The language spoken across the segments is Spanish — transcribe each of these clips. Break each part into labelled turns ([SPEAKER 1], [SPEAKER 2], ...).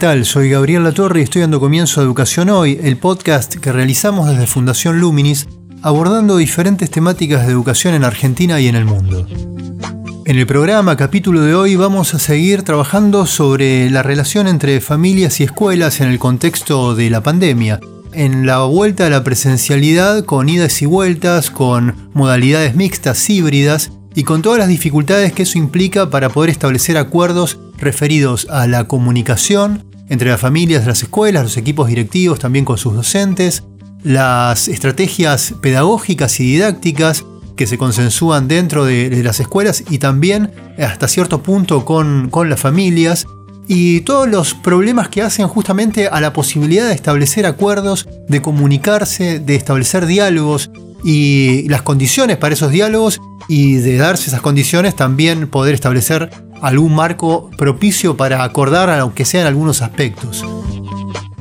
[SPEAKER 1] Soy Gabriel Latorre y estoy dando comienzo a Educación Hoy, el podcast que realizamos desde Fundación Luminis abordando diferentes temáticas de educación en Argentina y en el mundo. En el programa capítulo de hoy vamos a seguir trabajando sobre la relación entre familias y escuelas en el contexto de la pandemia, en la vuelta a la presencialidad con idas y vueltas, con modalidades mixtas, híbridas y con todas las dificultades que eso implica para poder establecer acuerdos referidos a la comunicación entre las familias, las escuelas, los equipos directivos, también con sus docentes, las estrategias pedagógicas y didácticas que se consensúan dentro de, las escuelas y también hasta cierto punto con, con las familias. Y todos los problemas que hacen justamente a la posibilidad de establecer acuerdos, de comunicarse, de establecer diálogos y las condiciones para esos diálogos y de darse esas condiciones también poder establecer algún marco propicio para acordar aunque sean algunos aspectos.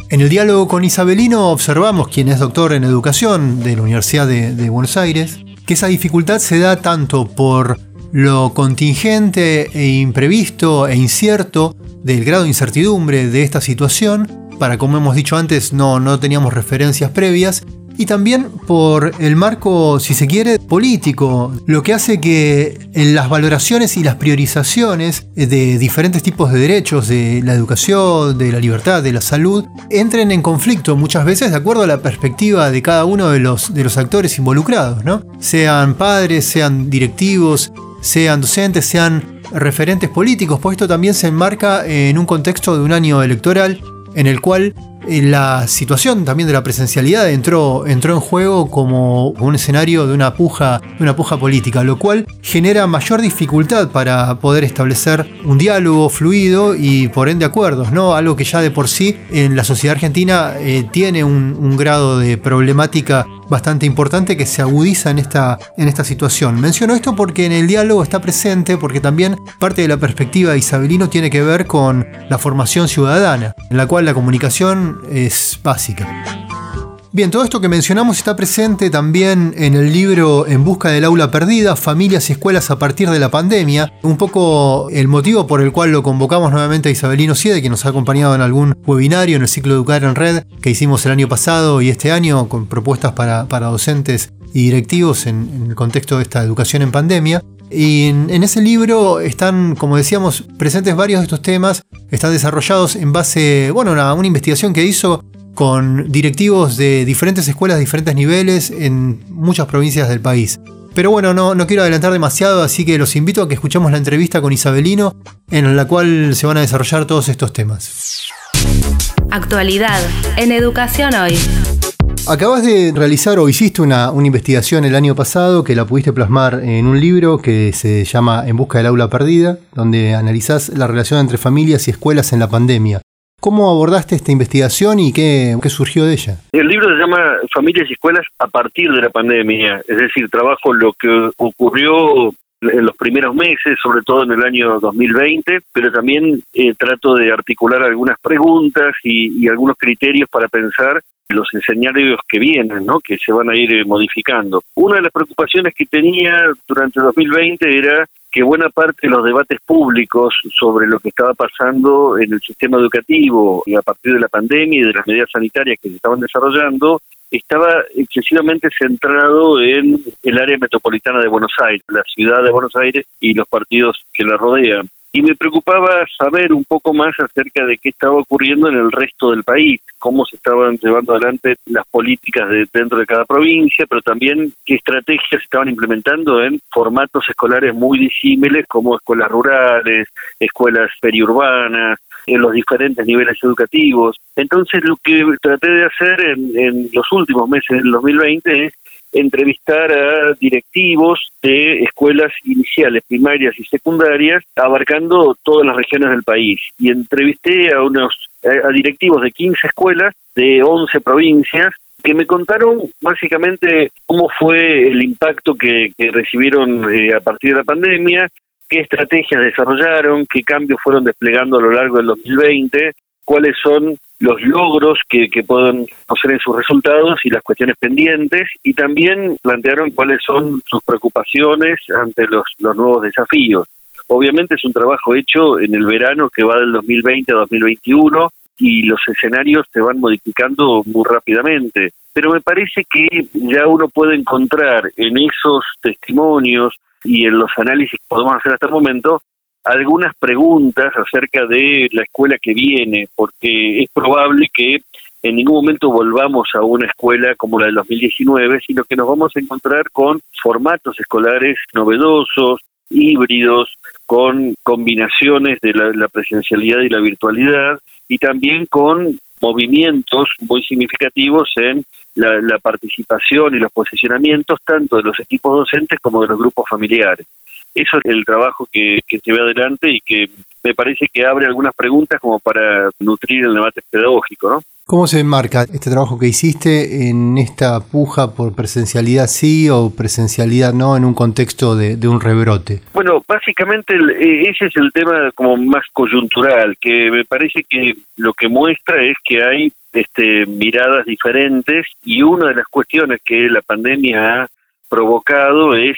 [SPEAKER 1] En el diálogo con Isabelino observamos, quien es doctor en educación de la Universidad de, Buenos Aires, que esa dificultad se da tanto por lo contingente e imprevisto e incierto del grado de incertidumbre de esta situación, para como hemos dicho antes no, no teníamos referencias previas, y también por el marco, si se quiere, político, lo que hace que en las valoraciones y las priorizaciones de diferentes tipos de derechos, de la educación, de la libertad, de la salud, entren en conflicto muchas veces de acuerdo a la perspectiva de cada uno de los, de los actores involucrados, ¿no? Sean padres, sean directivos, sean docentes, sean referentes políticos, pues esto también se enmarca en un contexto de un año electoral en el cual la situación también de la presencialidad entró, entró en juego como un escenario de una puja, de una puja política, lo cual genera mayor dificultad para poder establecer un diálogo fluido y por ende acuerdos, ¿no? Algo que ya de por sí en la sociedad argentina eh, tiene un, un grado de problemática bastante importante que se agudiza en esta, en esta situación. Menciono esto porque en el diálogo está presente, porque también parte de la perspectiva de Isabelino tiene que ver con la formación ciudadana, en la cual la comunicación es básica. Bien, todo esto que mencionamos está presente también en el libro En busca del aula perdida, familias y escuelas a partir de la pandemia, un poco el motivo por el cual lo convocamos nuevamente a Isabelino Siede, que nos ha acompañado en algún webinario en el ciclo Educar en Red que hicimos el año pasado y este año con propuestas para, docentes y directivos en, el contexto de esta educación en pandemia. Y en, ese libro están, como decíamos, presentes varios de estos temas, están desarrollados en base, bueno, a una investigación que hizo con directivos de diferentes escuelas de diferentes niveles en muchas provincias del país. Pero bueno, no, no quiero adelantar demasiado, así que los invito a que escuchemos la entrevista con Isabelino, en la cual se van a desarrollar todos estos temas.
[SPEAKER 2] Actualidad en Educación Hoy.
[SPEAKER 1] Acabas de realizar o hiciste una, una, investigación el año pasado que la pudiste plasmar en un libro que se llama En Busca del Aula Perdida, donde analizás la relación entre familias y escuelas en la pandemia. ¿Cómo abordaste esta investigación y qué, surgió de ella?
[SPEAKER 3] El libro se llama Familias y Escuelas a partir de la pandemia, es decir, trabajo lo que ocurrió en los primeros meses, sobre todo en el año 2020, pero también eh, trato de articular algunas preguntas y, algunos criterios para pensar los escenarios que vienen, ¿no? que se van a ir eh, modificando. Una de las preocupaciones que tenía durante el 2020 era que buena parte de los debates públicos sobre lo que estaba pasando en el sistema educativo y a partir de la pandemia y de las medidas sanitarias que se estaban desarrollando estaba excesivamente centrado en el área metropolitana de Buenos Aires, la ciudad de Buenos Aires y los partidos que la rodean y me preocupaba saber un poco más acerca de qué estaba ocurriendo en el resto del país, cómo se estaban llevando adelante las políticas de, dentro de cada provincia, pero también qué estrategias estaban implementando en formatos escolares muy disímiles como escuelas rurales, escuelas periurbanas, en los diferentes niveles educativos. Entonces lo que traté de hacer en, en los últimos meses del 2020 es entrevistar a directivos de escuelas iniciales, primarias y secundarias, abarcando todas las regiones del país. Y entrevisté a unos a directivos de 15 escuelas de 11 provincias que me contaron básicamente cómo fue el impacto que, recibieron eh, a partir de la pandemia, qué estrategias desarrollaron, qué cambios fueron desplegando a lo largo del 2020, cuáles son los logros que, que pueden hacer en sus resultados y las cuestiones pendientes, y también plantearon cuáles son sus preocupaciones ante los, los nuevos desafíos. Obviamente es un trabajo hecho en el verano que va del 2020 a 2021 y los escenarios se van modificando muy rápidamente. Pero me parece que ya uno puede encontrar en esos testimonios y en los análisis que podemos hacer hasta el momento algunas preguntas acerca de la escuela que viene, porque es probable que en ningún momento volvamos a una escuela como la del 2019, sino que nos vamos a encontrar con formatos escolares novedosos, híbridos, con combinaciones de la, presencialidad y la virtualidad, y también con movimientos muy significativos en la, participación y los posicionamientos tanto de los equipos docentes como de los grupos familiares. Eso es el trabajo que, que se ve adelante y que me parece que abre algunas preguntas como para nutrir el debate pedagógico, ¿no?
[SPEAKER 1] ¿Cómo se enmarca este trabajo que hiciste en esta puja por presencialidad sí o presencialidad no en un contexto de, un rebrote?
[SPEAKER 3] Bueno, básicamente eh, ese es el tema como más coyuntural, que me parece que lo que muestra es que hay este, miradas diferentes y una de las cuestiones que la pandemia ha provocado es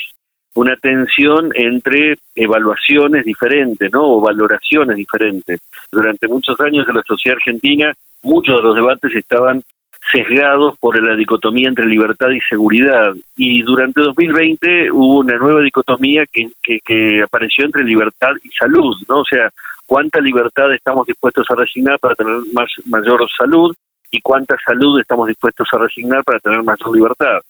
[SPEAKER 3] una tensión entre evaluaciones diferentes, ¿no? O valoraciones diferentes. Durante muchos años en la sociedad argentina muchos de los debates estaban sesgados por la dicotomía entre libertad y seguridad. Y durante 2020 hubo una nueva dicotomía que, que, apareció entre libertad y salud, ¿no? O sea, cuánta libertad estamos dispuestos a resignar para tener más, mayor salud y cuánta salud estamos dispuestos a resignar para tener mayor libertad.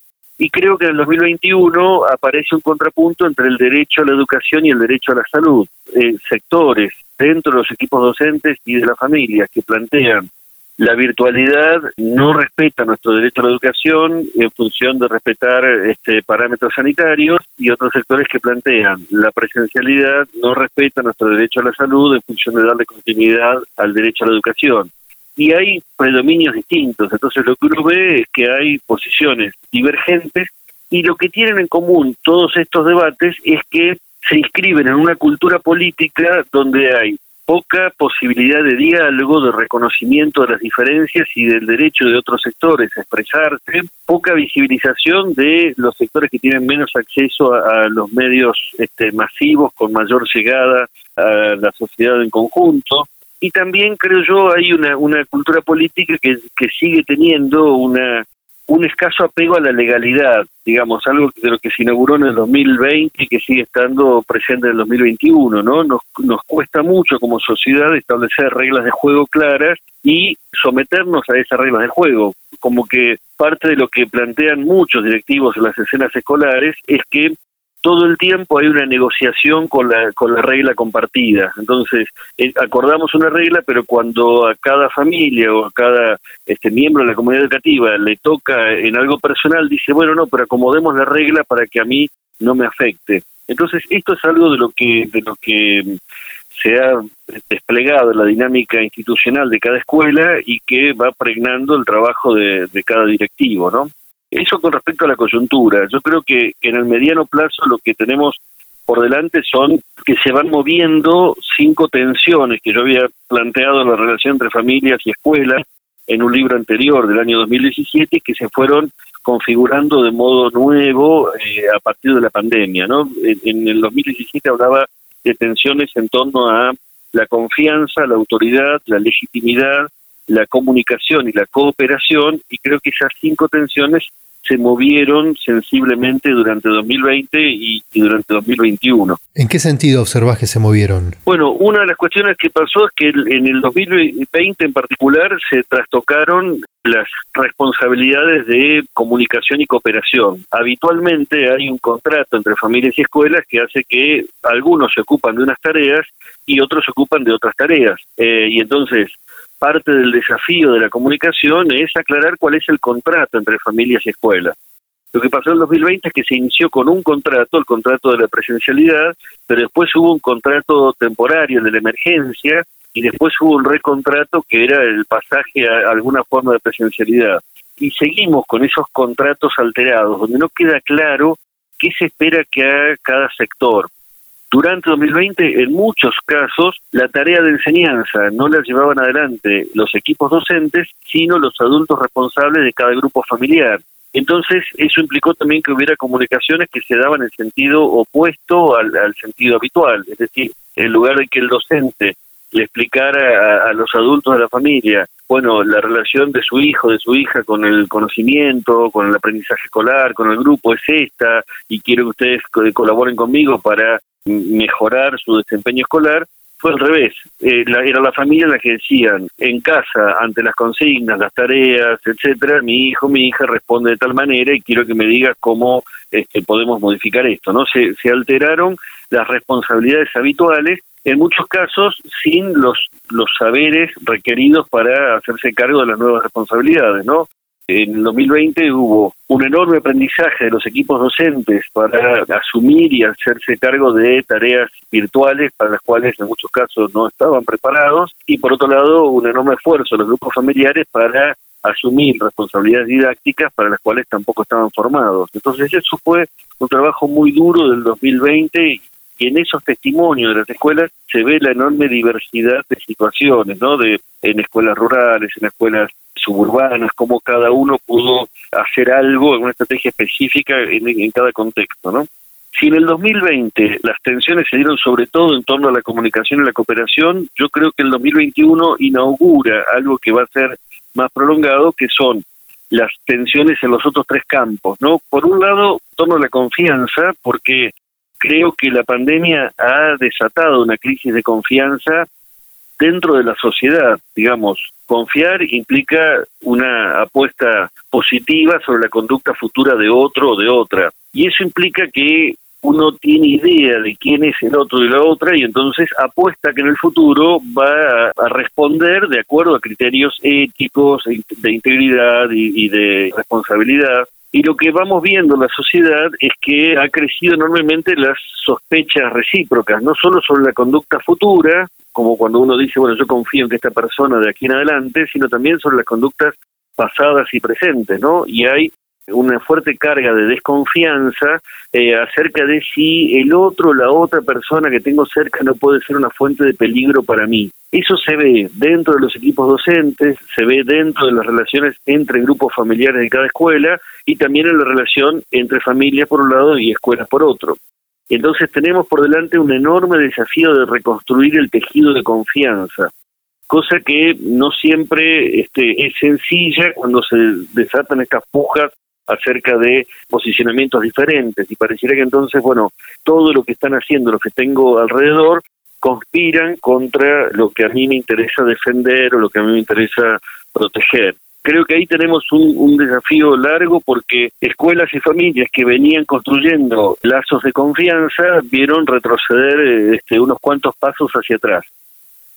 [SPEAKER 3] Y creo que en el 2021 aparece un contrapunto entre el derecho a la educación y el derecho a la salud. Eh, sectores dentro de los equipos docentes y de las familias que plantean la virtualidad no respeta nuestro derecho a la educación en función de respetar este, parámetros sanitarios y otros sectores que plantean la presencialidad no respeta nuestro derecho a la salud en función de darle continuidad al derecho a la educación. Y hay predominios distintos, entonces lo que uno ve es que hay posiciones divergentes y lo que tienen en común todos estos debates es que se inscriben en una cultura política donde hay poca posibilidad de diálogo, de reconocimiento de las diferencias y del derecho de otros sectores a expresarse, poca visibilización de los sectores que tienen menos acceso a, los medios este, masivos con mayor llegada a la sociedad en conjunto. Y también creo yo hay una, una cultura política que, que sigue teniendo una un escaso apego a la legalidad, digamos, algo de lo que se inauguró en el 2020 y que sigue estando presente en el 2021, ¿no? Nos, nos cuesta mucho como sociedad establecer reglas de juego claras y someternos a esas reglas de juego. Como que parte de lo que plantean muchos directivos en las escenas escolares es que todo el tiempo hay una negociación con la, con la regla compartida. Entonces, eh, acordamos una regla, pero cuando a cada familia o a cada este miembro de la comunidad educativa le toca en algo personal, dice, bueno, no, pero acomodemos la regla para que a mí no me afecte. Entonces, esto es algo de lo que, de lo que se ha desplegado en la dinámica institucional de cada escuela y que va pregnando el trabajo de, de cada directivo, ¿no? Eso con respecto a la coyuntura. Yo creo que, en el mediano plazo lo que tenemos por delante son que se van moviendo cinco tensiones que yo había planteado en la relación entre familias y escuelas en un libro anterior del año 2017 que se fueron configurando de modo nuevo eh, a partir de la pandemia. ¿no? En, en, el 2017 hablaba de tensiones en torno a la confianza, la autoridad, la legitimidad, la comunicación y la cooperación, y creo que esas cinco tensiones se movieron sensiblemente durante 2020 y, durante 2021.
[SPEAKER 1] ¿En qué sentido observás que se movieron?
[SPEAKER 3] Bueno, una de las cuestiones que pasó es que en el 2020 en particular se trastocaron las responsabilidades de comunicación y cooperación. Habitualmente hay un contrato entre familias y escuelas que hace que algunos se ocupan de unas tareas y otros se ocupan de otras tareas. Eh, y entonces parte del desafío de la comunicación es aclarar cuál es el contrato entre familias y escuelas. Lo que pasó en el 2020 es que se inició con un contrato, el contrato de la presencialidad, pero después hubo un contrato temporario de la emergencia y después hubo un recontrato que era el pasaje a alguna forma de presencialidad. Y seguimos con esos contratos alterados, donde no queda claro qué se espera que haga cada sector. Durante 2020, en muchos casos, la tarea de enseñanza no la llevaban adelante los equipos docentes, sino los adultos responsables de cada grupo familiar. Entonces, eso implicó también que hubiera comunicaciones que se daban en sentido opuesto al, sentido habitual, es decir, en lugar de que el docente le explicara a, los adultos de la familia, bueno, la relación de su hijo, de su hija con el conocimiento, con el aprendizaje escolar, con el grupo es esta, y quiero que ustedes colaboren conmigo para mejorar su desempeño escolar, fue al revés. Eh, era la familia la que decían, en casa, ante las consignas, las tareas, etcétera, mi hijo, mi hija responde de tal manera y quiero que me digas cómo este, podemos modificar esto. no se, se alteraron las responsabilidades habituales, en muchos casos sin los, los saberes requeridos para hacerse cargo de las nuevas responsabilidades. ¿no? En el 2020 hubo un enorme aprendizaje de los equipos docentes para asumir y hacerse cargo de tareas virtuales para las cuales en muchos casos no estaban preparados y por otro lado un enorme esfuerzo de los grupos familiares para asumir responsabilidades didácticas para las cuales tampoco estaban formados. Entonces eso fue un trabajo muy duro del 2020 y en esos testimonios de las escuelas se ve la enorme diversidad de situaciones, ¿no? De en escuelas rurales, en escuelas suburbanas, cómo cada uno pudo hacer algo en una estrategia específica en, cada contexto, ¿no? Si en el 2020 las tensiones se dieron sobre todo en torno a la comunicación y la cooperación, yo creo que el 2021 inaugura algo que va a ser más prolongado, que son las tensiones en los otros tres campos, ¿no? Por un lado, en torno a la confianza, porque creo que la pandemia ha desatado una crisis de confianza dentro de la sociedad, digamos. Confiar implica una apuesta positiva sobre la conducta futura de otro o de otra. Y eso implica que uno tiene idea de quién es el otro y la otra y entonces apuesta que en el futuro va a, responder de acuerdo a criterios éticos, de integridad y de responsabilidad. Y lo que vamos viendo en la sociedad es que ha crecido enormemente las sospechas recíprocas, no solo sobre la conducta futura, como cuando uno dice, bueno, yo confío en que esta persona de aquí en adelante, sino también sobre las conductas pasadas y presentes, ¿no? Y hay una fuerte carga de desconfianza eh, acerca de si el otro, la otra persona que tengo cerca no puede ser una fuente de peligro para mí. Eso se ve dentro de los equipos docentes, se ve dentro de las relaciones entre grupos familiares de cada escuela y también en la relación entre familias por un lado y escuelas por otro. Entonces tenemos por delante un enorme desafío de reconstruir el tejido de confianza, cosa que no siempre este, es sencilla cuando se desatan estas pujas acerca de posicionamientos diferentes y pareciera que entonces, bueno, todo lo que están haciendo, lo que tengo alrededor, conspiran contra lo que a mí me interesa defender o lo que a mí me interesa proteger. Creo que ahí tenemos un, desafío largo porque escuelas y familias que venían construyendo lazos de confianza vieron retroceder este, unos cuantos pasos hacia atrás.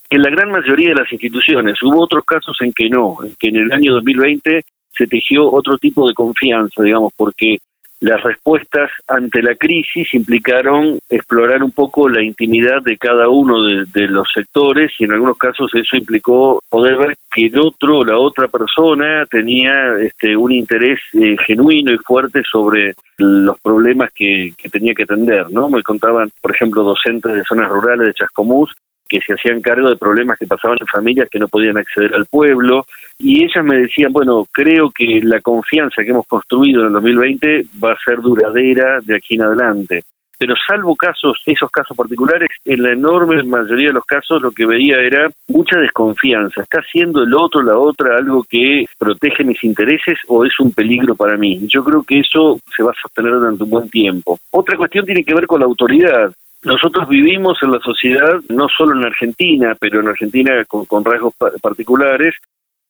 [SPEAKER 3] En la gran mayoría de las instituciones hubo otros casos en que no, en que en el año 2020 se tejió otro tipo de confianza, digamos, porque las respuestas ante la crisis implicaron explorar un poco la intimidad de cada uno de, los sectores y en algunos casos eso implicó poder ver que el otro la otra persona tenía este, un interés eh, genuino y fuerte sobre los problemas que, que tenía que atender, ¿no? Me contaban, por ejemplo, docentes de zonas rurales de Chascomús que se hacían cargo de problemas que pasaban en familias que no podían acceder al pueblo, y ellas me decían, bueno, creo que la confianza que hemos construido en el 2020 va a ser duradera de aquí en adelante. Pero salvo casos, esos casos particulares, en la enorme mayoría de los casos lo que veía era mucha desconfianza. ¿Está haciendo el otro, la otra, algo que protege mis intereses o es un peligro para mí? Yo creo que eso se va a sostener durante un buen tiempo. Otra cuestión tiene que ver con la autoridad. Nosotros vivimos en la sociedad, no solo en Argentina, pero en Argentina con, rasgos particulares,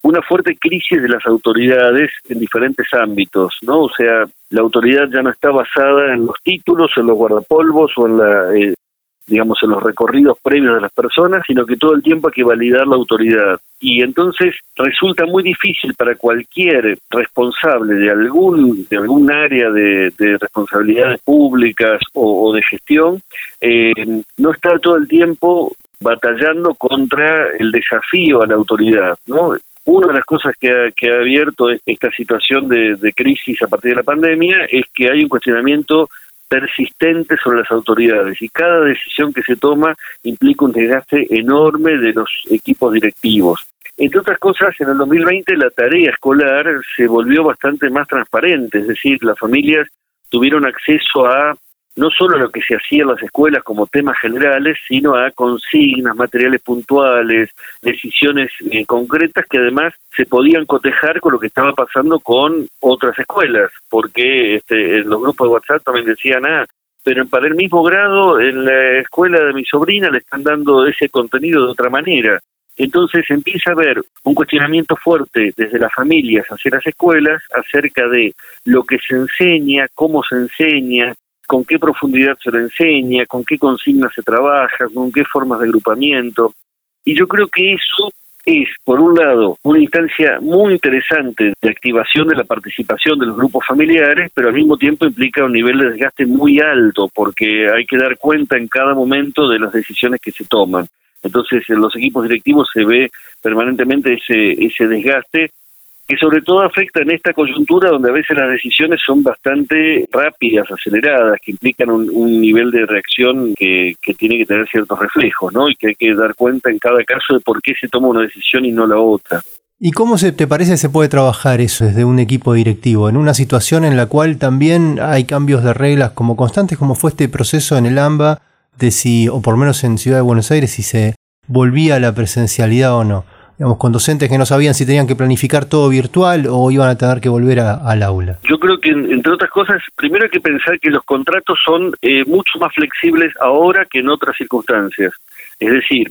[SPEAKER 3] una fuerte crisis de las autoridades en diferentes ámbitos, ¿no? O sea, la autoridad ya no está basada en los títulos, en los guardapolvos o en la, eh, digamos, en los recorridos previos de las personas, sino que todo el tiempo hay que validar la autoridad. Y entonces resulta muy difícil para cualquier responsable de algún, de algún área de, responsabilidades públicas o, de gestión, eh, no estar todo el tiempo batallando contra el desafío a la autoridad, ¿no? Una de las cosas que ha, que ha abierto esta situación de, de crisis a partir de la pandemia es que hay un cuestionamiento persistente sobre las autoridades y cada decisión que se toma implica un desgaste enorme de los equipos directivos. Entre otras cosas, en el 2020 la tarea escolar se volvió bastante más transparente, es decir, las familias tuvieron acceso a no solo a lo que se hacía en las escuelas como temas generales, sino a consignas, materiales puntuales, decisiones eh, concretas que además se podían cotejar con lo que estaba pasando con otras escuelas, porque este, en los grupos de WhatsApp también decían, ah, pero para el mismo grado en la escuela de mi sobrina le están dando ese contenido de otra manera. Entonces empieza a haber un cuestionamiento fuerte desde las familias hacia las escuelas acerca de lo que se enseña, cómo se enseña, con qué profundidad se le enseña, con qué consignas se trabaja, con qué formas de agrupamiento. Y yo creo que eso es, por un lado, una instancia muy interesante de activación de la participación de los grupos familiares, pero al mismo tiempo implica un nivel de desgaste muy alto, porque hay que dar cuenta en cada momento de las decisiones que se toman. Entonces, en los equipos directivos se ve permanentemente ese, ese desgaste que sobre todo afecta en esta coyuntura donde a veces las decisiones son bastante rápidas, aceleradas, que implican un, nivel de reacción que, tiene que tener ciertos reflejos, ¿no? Y que hay que dar cuenta en cada caso de por qué se toma una decisión y no la otra.
[SPEAKER 1] ¿Y cómo se te parece se puede trabajar eso desde un equipo directivo? En una situación en la cual también hay cambios de reglas como constantes, como fue este proceso en el AMBA, de si, o por lo menos en Ciudad de Buenos Aires, si se volvía a la presencialidad o no digamos, con docentes que no sabían si tenían que planificar todo virtual o iban a tener que volver al aula?
[SPEAKER 3] Yo creo que, entre otras cosas, primero hay que pensar que los contratos son eh, mucho más flexibles ahora que en otras circunstancias. Es decir,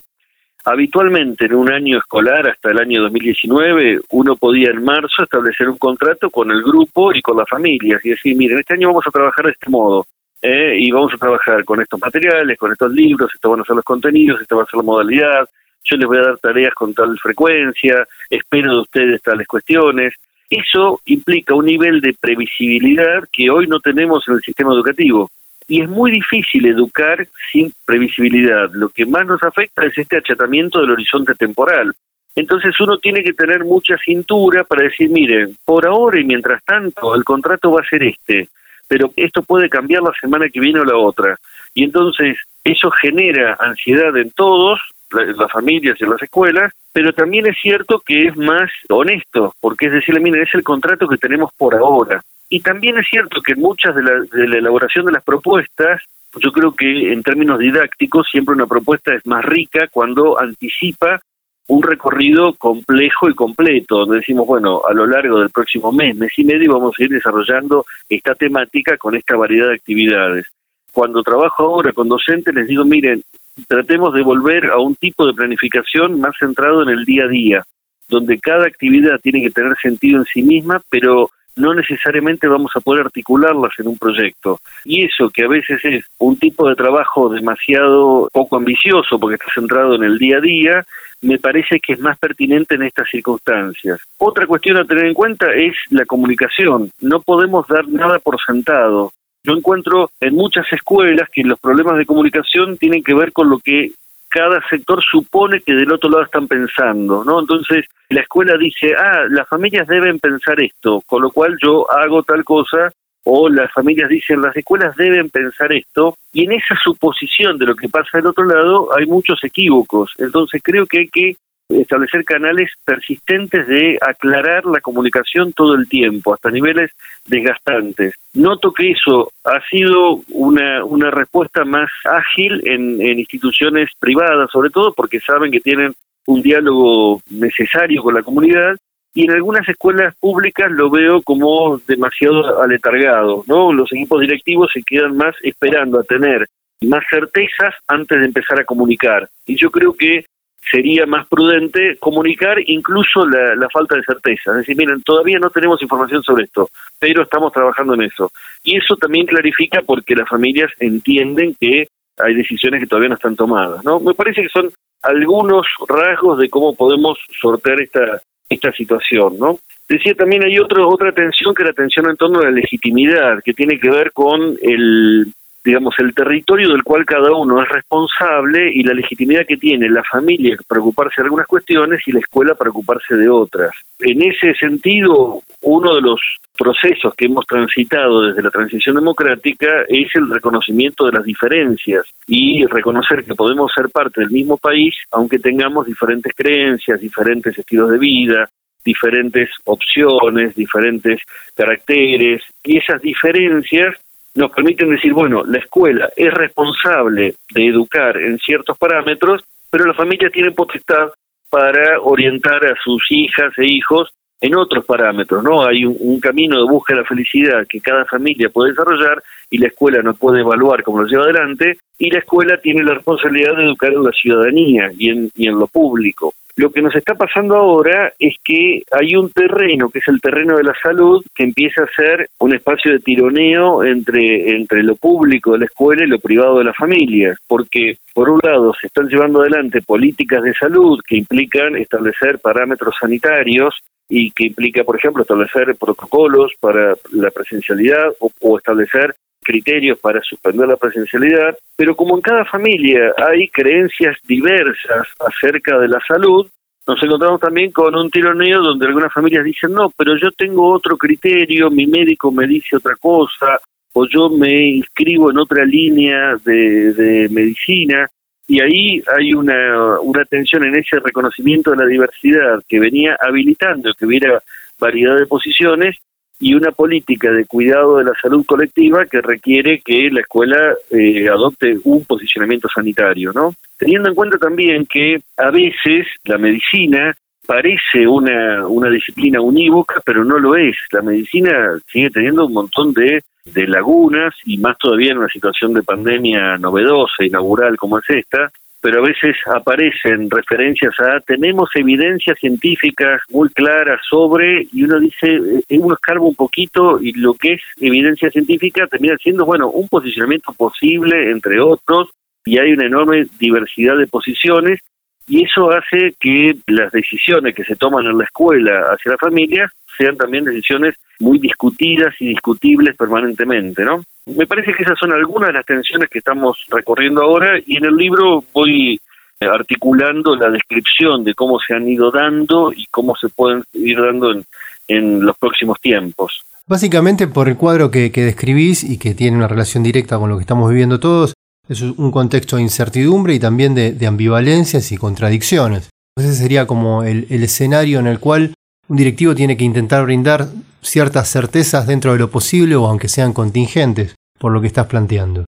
[SPEAKER 3] habitualmente en un año escolar hasta el año 2019, uno podía en marzo establecer un contrato con el grupo y con las familias y decir, miren, este año vamos a trabajar de este modo. Eh, y vamos a trabajar con estos materiales, con estos libros, estos van a ser los contenidos, esta va a ser la modalidad, yo les voy a dar tareas con tal frecuencia, espero de ustedes tales cuestiones. Eso implica un nivel de previsibilidad que hoy no tenemos en el sistema educativo. Y es muy difícil educar sin previsibilidad. Lo que más nos afecta es este achatamiento del horizonte temporal. Entonces uno tiene que tener mucha cintura para decir, miren, por ahora y mientras tanto el contrato va a ser este, pero esto puede cambiar la semana que viene o la otra. Y entonces eso genera ansiedad en todos las familias y las escuelas, pero también es cierto que es más honesto, porque es decirle, miren, es el contrato que tenemos por ahora. Y también es cierto que muchas de la, de la elaboración de las propuestas, yo creo que en términos didácticos siempre una propuesta es más rica cuando anticipa un recorrido complejo y completo, donde decimos, bueno, a lo largo del próximo mes, mes y medio, vamos a ir desarrollando esta temática con esta variedad de actividades. Cuando trabajo ahora con docentes, les digo, miren, tratemos de volver a un tipo de planificación más centrado en el día a día, donde cada actividad tiene que tener sentido en sí misma, pero no necesariamente vamos a poder articularlas en un proyecto. Y eso que a veces es un tipo de trabajo demasiado poco ambicioso porque está centrado en el día a día, me parece que es más pertinente en estas circunstancias. Otra cuestión a tener en cuenta es la comunicación. No podemos dar nada por sentado. Yo encuentro en muchas escuelas que los problemas de comunicación tienen que ver con lo que cada sector supone que del otro lado están pensando, ¿no? Entonces, la escuela dice, ah, las familias deben pensar esto, con lo cual yo hago tal cosa, o las familias dicen, las escuelas deben pensar esto, y en esa suposición de lo que pasa del otro lado hay muchos equívocos. Entonces, creo que hay que establecer canales persistentes de aclarar la comunicación todo el tiempo, hasta niveles desgastantes. Noto que eso ha sido una, una respuesta más ágil en, en instituciones privadas, sobre todo porque saben que tienen un diálogo necesario con la comunidad y en algunas escuelas públicas lo veo como demasiado aletargado, ¿no? Los equipos directivos se quedan más esperando a tener más certezas antes de empezar a comunicar. Y yo creo que sería más prudente comunicar incluso la, falta de certeza. Es decir, miren, todavía no tenemos información sobre esto, pero estamos trabajando en eso. Y eso también clarifica porque las familias entienden que hay decisiones que todavía no están tomadas. ¿no? Me parece que son algunos rasgos de cómo podemos sortear esta, esta situación. ¿no? Decía también hay otro, otra tensión que es la tensión en torno a la legitimidad, que tiene que ver con el digamos, el territorio del cual cada uno es responsable y la legitimidad que tiene la familia preocuparse de algunas cuestiones y la escuela preocuparse de otras. En ese sentido, uno de los procesos que hemos transitado desde la transición democrática es el reconocimiento de las diferencias y reconocer que podemos ser parte del mismo país aunque tengamos diferentes creencias, diferentes estilos de vida, diferentes opciones, diferentes caracteres y esas diferencias nos permiten decir, bueno, la escuela es responsable de educar en ciertos parámetros, pero la familia tiene potestad para orientar a sus hijas e hijos en otros parámetros, ¿no? Hay un, camino de búsqueda de la felicidad que cada familia puede desarrollar y la escuela no puede evaluar cómo lo lleva adelante y la escuela tiene la responsabilidad de educar en la ciudadanía y en, y en lo público. Lo que nos está pasando ahora es que hay un terreno, que es el terreno de la salud, que empieza a ser un espacio de tironeo entre, entre lo público de la escuela y lo privado de la familia, porque por un lado se están llevando adelante políticas de salud que implican establecer parámetros sanitarios y que implica, por ejemplo, establecer protocolos para la presencialidad o establecer criterios para suspender la presencialidad, pero como en cada familia hay creencias diversas acerca de la salud, nos encontramos también con un tironeo donde algunas familias dicen, no, pero yo tengo otro criterio, mi médico me dice otra cosa, o yo me inscribo en otra línea de, medicina, y ahí hay una, una tensión en ese reconocimiento de la diversidad que venía habilitando que hubiera variedad de posiciones y una política de cuidado de la salud colectiva que requiere que la escuela eh, adopte un posicionamiento sanitario, ¿no? Teniendo en cuenta también que a veces la medicina parece una, una disciplina unívoca, pero no lo es. La medicina sigue teniendo un montón de, de lagunas y más todavía en una situación de pandemia novedosa, inaugural como es esta, pero a veces aparecen referencias a tenemos evidencias científicas muy claras sobre y uno dice eh, uno escarba un poquito y lo que es evidencia científica termina siendo bueno un posicionamiento posible entre otros y hay una enorme diversidad de posiciones y eso hace que las decisiones que se toman en la escuela hacia la familia sean también decisiones muy discutidas y discutibles permanentemente, ¿no? Me parece que esas son algunas de las tensiones que estamos recorriendo ahora y en el libro voy eh, articulando la descripción de cómo se han ido dando y cómo se pueden ir dando en, en los próximos tiempos.
[SPEAKER 1] Básicamente por el cuadro que, que, describís y que tiene una relación directa con lo que estamos viviendo todos, es un contexto de incertidumbre y también de, ambivalencias y contradicciones. Ese sería como el, el escenario en el cual un directivo tiene que intentar brindar ciertas certezas dentro de lo posible o aunque sean contingentes, por lo que estás planteando.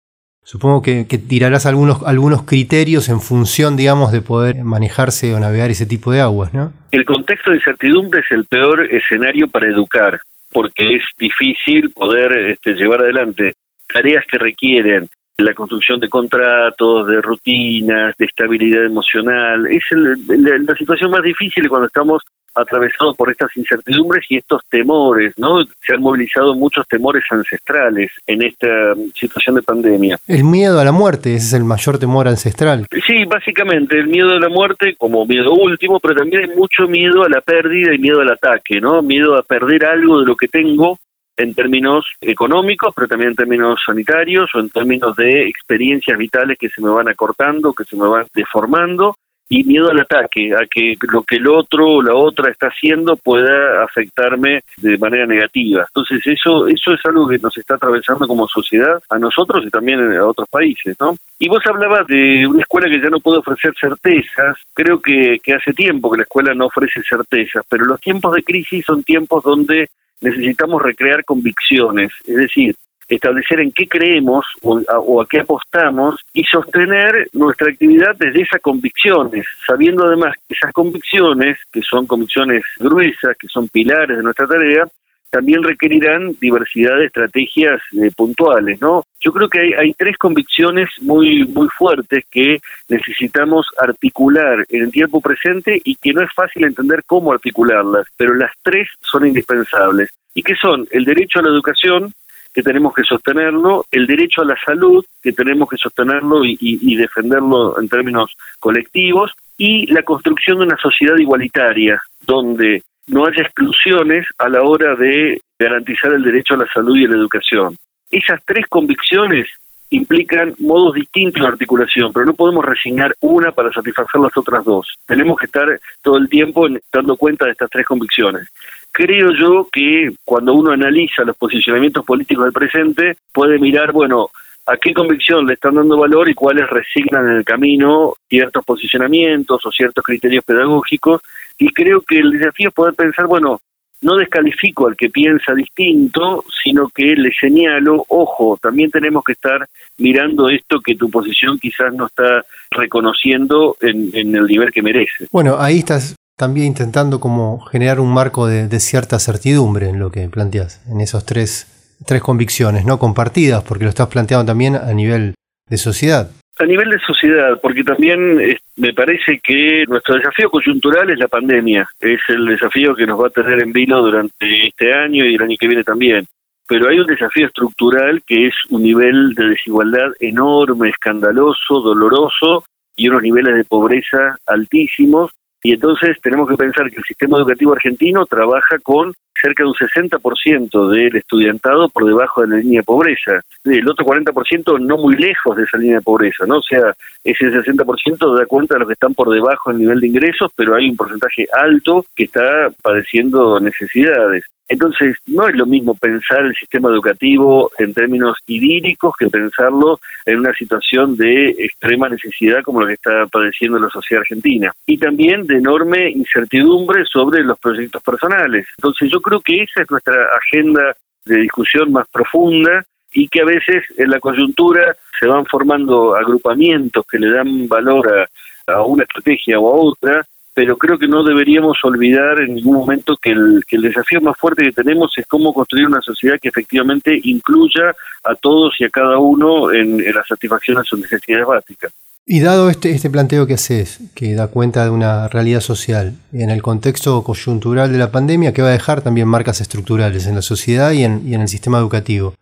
[SPEAKER 1] Supongo que, tirarás algunos, algunos criterios en función, digamos, de poder manejarse o navegar ese tipo de aguas, ¿no?
[SPEAKER 3] El contexto de incertidumbre es el peor escenario para educar, porque es difícil poder este, llevar adelante tareas que requieren la construcción de contratos, de rutinas, de estabilidad emocional. Es la situación más difícil cuando estamos atravesado por estas incertidumbres y estos temores, ¿no? Se han movilizado muchos temores ancestrales en esta situación de pandemia.
[SPEAKER 1] El miedo a la muerte, ese es el mayor temor ancestral.
[SPEAKER 3] Sí, básicamente el miedo a la muerte como miedo último, pero también hay mucho miedo a la pérdida y miedo al ataque, ¿no? Miedo a perder algo de lo que tengo en términos económicos, pero también en términos sanitarios o en términos de experiencias vitales que se me van acortando, que se me van deformando y miedo al ataque, a que lo que el otro o la otra está haciendo pueda afectarme de manera negativa. Entonces eso eso es algo que nos está atravesando como sociedad a nosotros y también a otros países, ¿no? Y vos hablabas de una escuela que ya no puede ofrecer certezas. Creo que, que hace tiempo que la escuela no ofrece certezas, pero los tiempos de crisis son tiempos donde necesitamos recrear convicciones, es decir, establecer en qué creemos o a, qué apostamos y sostener nuestra actividad desde esas convicciones, sabiendo además que esas convicciones, que son convicciones gruesas, que son pilares de nuestra tarea, también requerirán diversidad de estrategias eh, puntuales, ¿no? Yo creo que hay, tres convicciones muy muy fuertes que necesitamos articular en el tiempo presente y que no es fácil entender cómo articularlas, pero las tres son indispensables y que son el derecho a la educación, que tenemos que sostenerlo, el derecho a la salud, que tenemos que sostenerlo y, defenderlo en términos colectivos, y la construcción de una sociedad igualitaria, donde no haya exclusiones a la hora de garantizar el derecho a la salud y a la educación. Esas tres convicciones implican modos distintos de articulación, pero no podemos resignar una para satisfacer las otras dos. Tenemos que estar todo el tiempo dando cuenta de estas tres convicciones. Creo yo que cuando uno analiza los posicionamientos políticos del presente, puede mirar, bueno, a qué convicción le están dando valor y cuáles resignan en el camino ciertos posicionamientos o ciertos criterios pedagógicos. Y creo que el desafío es poder pensar, bueno, no descalifico al que piensa distinto, sino que le señalo, ojo, también tenemos que estar mirando esto que tu posición quizás no está reconociendo en, el nivel que merece.
[SPEAKER 1] Bueno, ahí estás también intentando como generar un marco de, de cierta certidumbre en lo que planteas, en esos tres, tres convicciones, ¿no? Compartidas, porque lo estás planteando también a nivel de sociedad.
[SPEAKER 3] A nivel de sociedad, porque también me parece que nuestro desafío coyuntural es la pandemia, es el desafío que nos va a tener en vilo durante este año y el año que viene también. Pero hay un desafío estructural que es un nivel de desigualdad enorme, escandaloso, doloroso y unos niveles de pobreza altísimos. Y entonces tenemos que pensar que el sistema educativo argentino trabaja con cerca de un 60% del estudiantado por debajo de la línea de pobreza. El otro 40% no muy lejos de esa línea de pobreza, ¿no? O sea, ese 60% da cuenta de los que están por debajo del nivel de ingresos, pero hay un porcentaje alto que está padeciendo necesidades. Entonces, no es lo mismo pensar el sistema educativo en términos idílicos que pensarlo en una situación de extrema necesidad como la que está padeciendo la sociedad argentina. Y también enorme incertidumbre sobre los proyectos personales. Entonces, yo creo que esa es nuestra agenda de discusión más profunda y que a veces en la coyuntura se van formando agrupamientos que le dan valor a, una estrategia o a otra pero creo que no deberíamos olvidar en ningún momento que el, desafío más fuerte que tenemos es cómo construir una sociedad que efectivamente incluya a todos y a cada uno en, la satisfacción de sus necesidades básicas.
[SPEAKER 1] Y dado este, este planteo que haces, que da cuenta de una realidad social, en el contexto coyuntural de la pandemia, que va a dejar también marcas estructurales en la sociedad y en, y en el sistema educativo,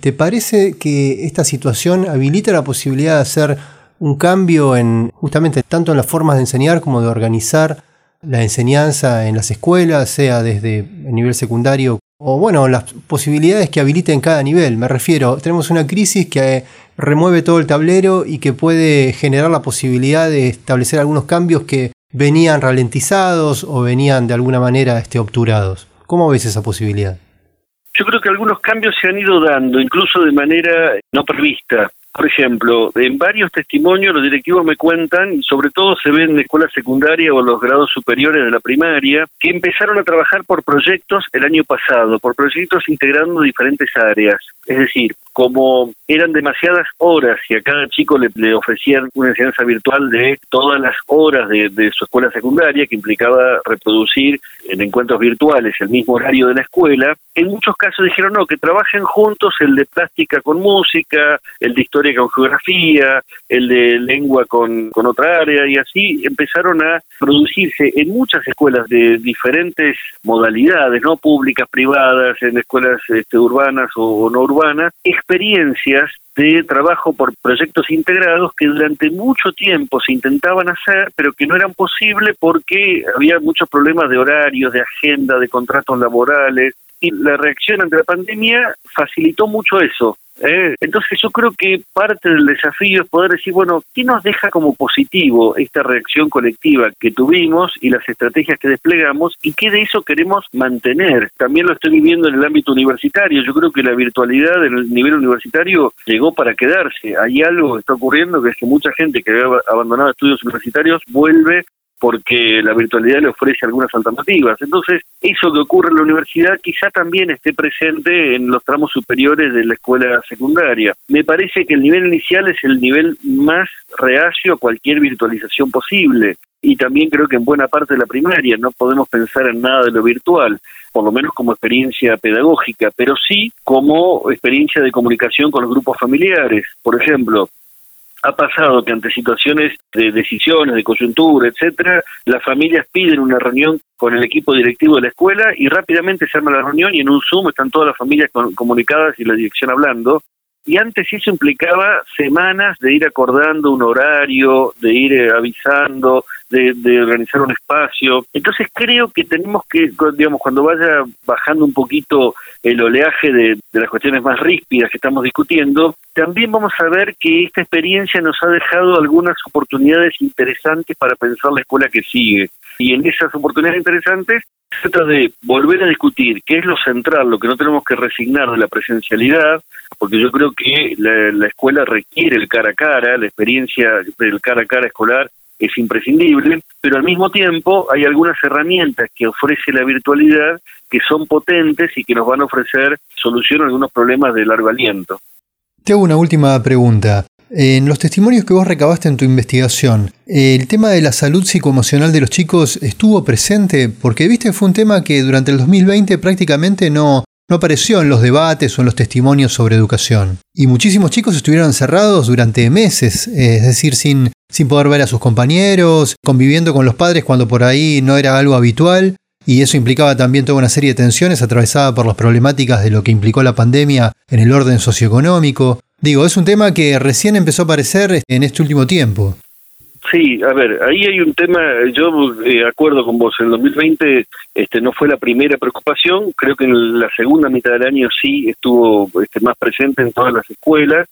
[SPEAKER 1] ¿te parece que esta situación habilita la posibilidad de hacer un cambio en justamente tanto en las formas de enseñar como de organizar la enseñanza en las escuelas, sea desde el nivel secundario o bueno, las posibilidades que habiliten cada nivel. Me refiero, tenemos una crisis que remueve todo el tablero y que puede generar la posibilidad de establecer algunos cambios que venían ralentizados o venían de alguna manera este, obturados. ¿Cómo ves esa posibilidad?
[SPEAKER 3] Yo creo que algunos cambios se han ido dando, incluso de manera no prevista. Por ejemplo, en varios testimonios los directivos me cuentan, y sobre todo se ven en escuela secundaria o los grados superiores de la primaria, que empezaron a trabajar por proyectos el año pasado, por proyectos integrando diferentes áreas. Es decir, como eran demasiadas horas y a cada chico le, ofrecían una enseñanza virtual de todas las horas de, su escuela secundaria, que implicaba reproducir en encuentros virtuales el mismo horario de la escuela, en muchos casos dijeron no, que trabajen juntos el de plástica con música, el de historia con geografía, el de lengua con, con otra área, y así empezaron a producirse en muchas escuelas de diferentes modalidades, no públicas, privadas, en escuelas este, urbanas o no urbanas, experiencias de trabajo por proyectos integrados que durante mucho tiempo se intentaban hacer, pero que no eran posibles porque había muchos problemas de horarios, de agenda, de contratos laborales. Y la reacción ante la pandemia facilitó mucho eso. ¿eh? Entonces yo creo que parte del desafío es poder decir, bueno, ¿qué nos deja como positivo esta reacción colectiva que tuvimos y las estrategias que desplegamos y qué de eso queremos mantener? También lo estoy viviendo en el ámbito universitario. Yo creo que la virtualidad en el nivel universitario llegó para quedarse. Hay algo que está ocurriendo que es que mucha gente que había abandonado estudios universitarios vuelve porque la virtualidad le ofrece algunas alternativas. Entonces, eso que ocurre en la universidad quizá también esté presente en los tramos superiores de la escuela secundaria. Me parece que el nivel inicial es el nivel más reacio a cualquier virtualización posible. Y también creo que en buena parte de la primaria no podemos pensar en nada de lo virtual, por lo menos como experiencia pedagógica, pero sí como experiencia de comunicación con los grupos familiares. Por ejemplo, ha pasado que ante situaciones de decisiones, de coyuntura, etcétera, las familias piden una reunión con el equipo directivo de la escuela y rápidamente se arma la reunión y en un Zoom están todas las familias comunicadas y la dirección hablando. Y antes eso implicaba semanas de ir acordando un horario, de ir eh, avisando, de, organizar un espacio. Entonces creo que tenemos que, digamos, cuando vaya bajando un poquito el oleaje de, las cuestiones más ríspidas que estamos discutiendo, también vamos a ver que esta experiencia nos ha dejado algunas oportunidades interesantes para pensar la escuela que sigue. Y en esas oportunidades interesantes se trata de volver a discutir qué es lo central, lo que no tenemos que resignar de la presencialidad, porque yo creo que la, escuela requiere el cara a cara, la experiencia del cara a cara escolar es imprescindible, pero al mismo tiempo hay algunas herramientas que ofrece la virtualidad que son potentes y que nos van a ofrecer solución a algunos problemas de largo aliento.
[SPEAKER 1] Te hago una última pregunta. En los testimonios que vos recabaste en tu investigación, ¿el tema de la salud psicoemocional de los chicos estuvo presente? Porque viste, fue un tema que durante el 2020 prácticamente no, no apareció en los debates o en los testimonios sobre educación. Y muchísimos chicos estuvieron encerrados durante meses, es decir, sin, sin poder ver a sus compañeros, conviviendo con los padres cuando por ahí no era algo habitual. Y eso implicaba también toda una serie de tensiones atravesada por las problemáticas de lo que implicó la pandemia en el orden socioeconómico. Digo, es un tema que recién empezó a aparecer en este último tiempo.
[SPEAKER 3] Sí, a ver, ahí hay un tema, yo eh, acuerdo con vos, en el 2020 este, no fue la primera preocupación, creo que en la segunda mitad del año sí estuvo este, más presente en todas las escuelas,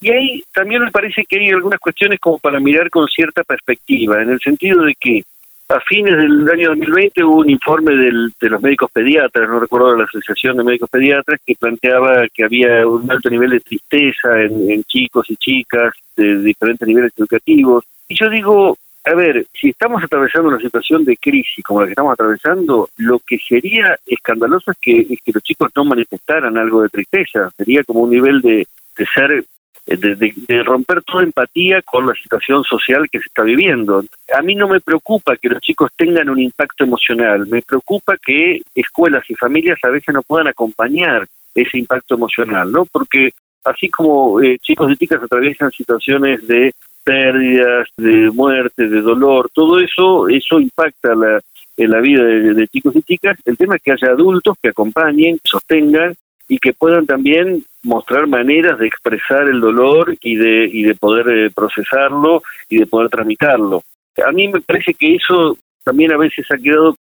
[SPEAKER 3] y ahí también me parece que hay algunas cuestiones como para mirar con cierta perspectiva, en el sentido de que a fines del año 2020 hubo un informe del, de los médicos pediatras, no recuerdo la Asociación de Médicos Pediatras, que planteaba que había un alto nivel de tristeza en chicos y chicas de diferentes niveles educativos, y yo digo, a ver, si estamos atravesando una situación de crisis como la que estamos atravesando, lo que sería escandaloso es que, que los chicos no manifestaran algo de tristeza, sería como un nivel de, de ser de, de, romper toda empatía con la situación social que se está viviendo. A mí no me preocupa que los chicos tengan un impacto emocional, me preocupa que escuelas y familias a veces no puedan acompañar ese impacto emocional, ¿no? Porque así como eh, chicos y chicas atraviesan situaciones de pérdidas, de muerte, de dolor, todo eso, eso impacta la, en la vida de, chicos y chicas. El tema es que haya adultos que acompañen, sostengan y que puedan también mostrar maneras de expresar el dolor y de, y de poder eh, procesarlo y de poder tramitarlo. A mí me parece que eso también a veces ha quedado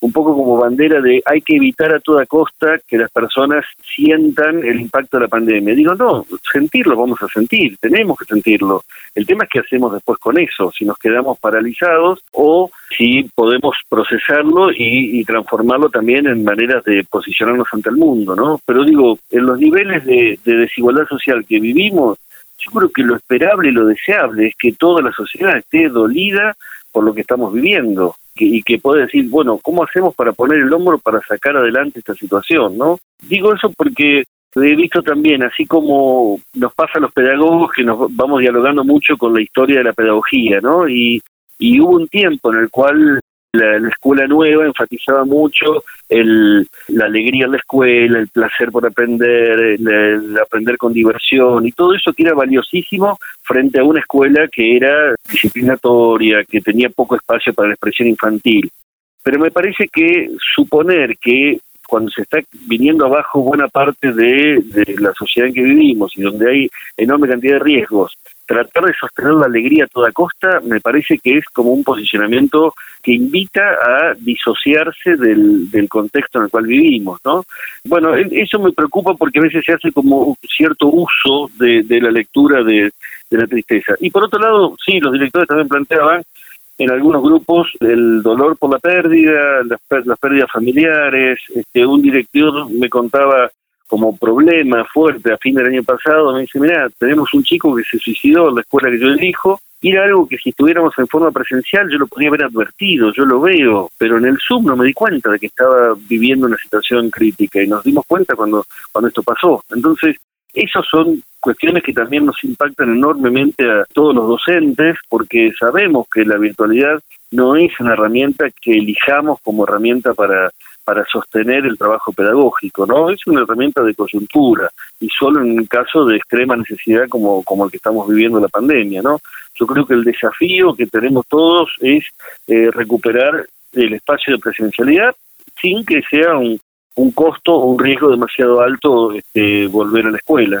[SPEAKER 3] un poco como bandera de hay que evitar a toda costa que las personas sientan el impacto de la pandemia. Digo, no, sentirlo vamos a sentir, tenemos que sentirlo. El tema es qué hacemos después con eso, si nos quedamos paralizados o si podemos procesarlo y, transformarlo también en maneras de posicionarnos ante el mundo, ¿no? Pero digo, en los niveles de, de desigualdad social que vivimos, yo creo que lo esperable y lo deseable es que toda la sociedad esté dolida por lo que estamos viviendo y que puede decir, bueno, ¿cómo hacemos para poner el hombro para sacar adelante esta situación? no Digo eso porque he visto también, así como nos pasa a los pedagogos, que nos vamos dialogando mucho con la historia de la pedagogía, ¿no? Y, y hubo un tiempo en el cual la, escuela nueva enfatizaba mucho el, la alegría en la escuela, el placer por aprender, el, aprender con diversión y todo eso que era valiosísimo frente a una escuela que era disciplinatoria, que tenía poco espacio para la expresión infantil. Pero me parece que suponer que cuando se está viniendo abajo buena parte de, de la sociedad en que vivimos y donde hay enorme cantidad de riesgos, tratar de sostener la alegría a toda costa me parece que es como un posicionamiento que invita a disociarse del, del contexto en el cual vivimos, ¿no? Bueno, eso me preocupa porque a veces se hace como cierto uso de, la lectura de, de la tristeza. Y por otro lado, sí, los directores también planteaban en algunos grupos el dolor por la pérdida, las, las pérdidas familiares. Este, un director me contaba como problema fuerte a fin del año pasado, me dice, mira, tenemos un chico que se suicidó en la escuela que yo dirijo, y era algo que si estuviéramos en forma presencial yo lo podría haber advertido, yo lo veo, pero en el Zoom no me di cuenta de que estaba viviendo una situación crítica y nos dimos cuenta cuando, cuando esto pasó. Entonces, esas son cuestiones que también nos impactan enormemente a todos los docentes porque sabemos que la virtualidad no es una herramienta que elijamos como herramienta para para sostener el trabajo pedagógico, ¿no? Es una herramienta de coyuntura y solo en un caso de extrema necesidad como, como el que estamos viviendo la pandemia, ¿no? Yo creo que el desafío que tenemos todos es eh, recuperar el espacio de presencialidad sin que sea un, un costo o un riesgo demasiado alto este, volver a la escuela.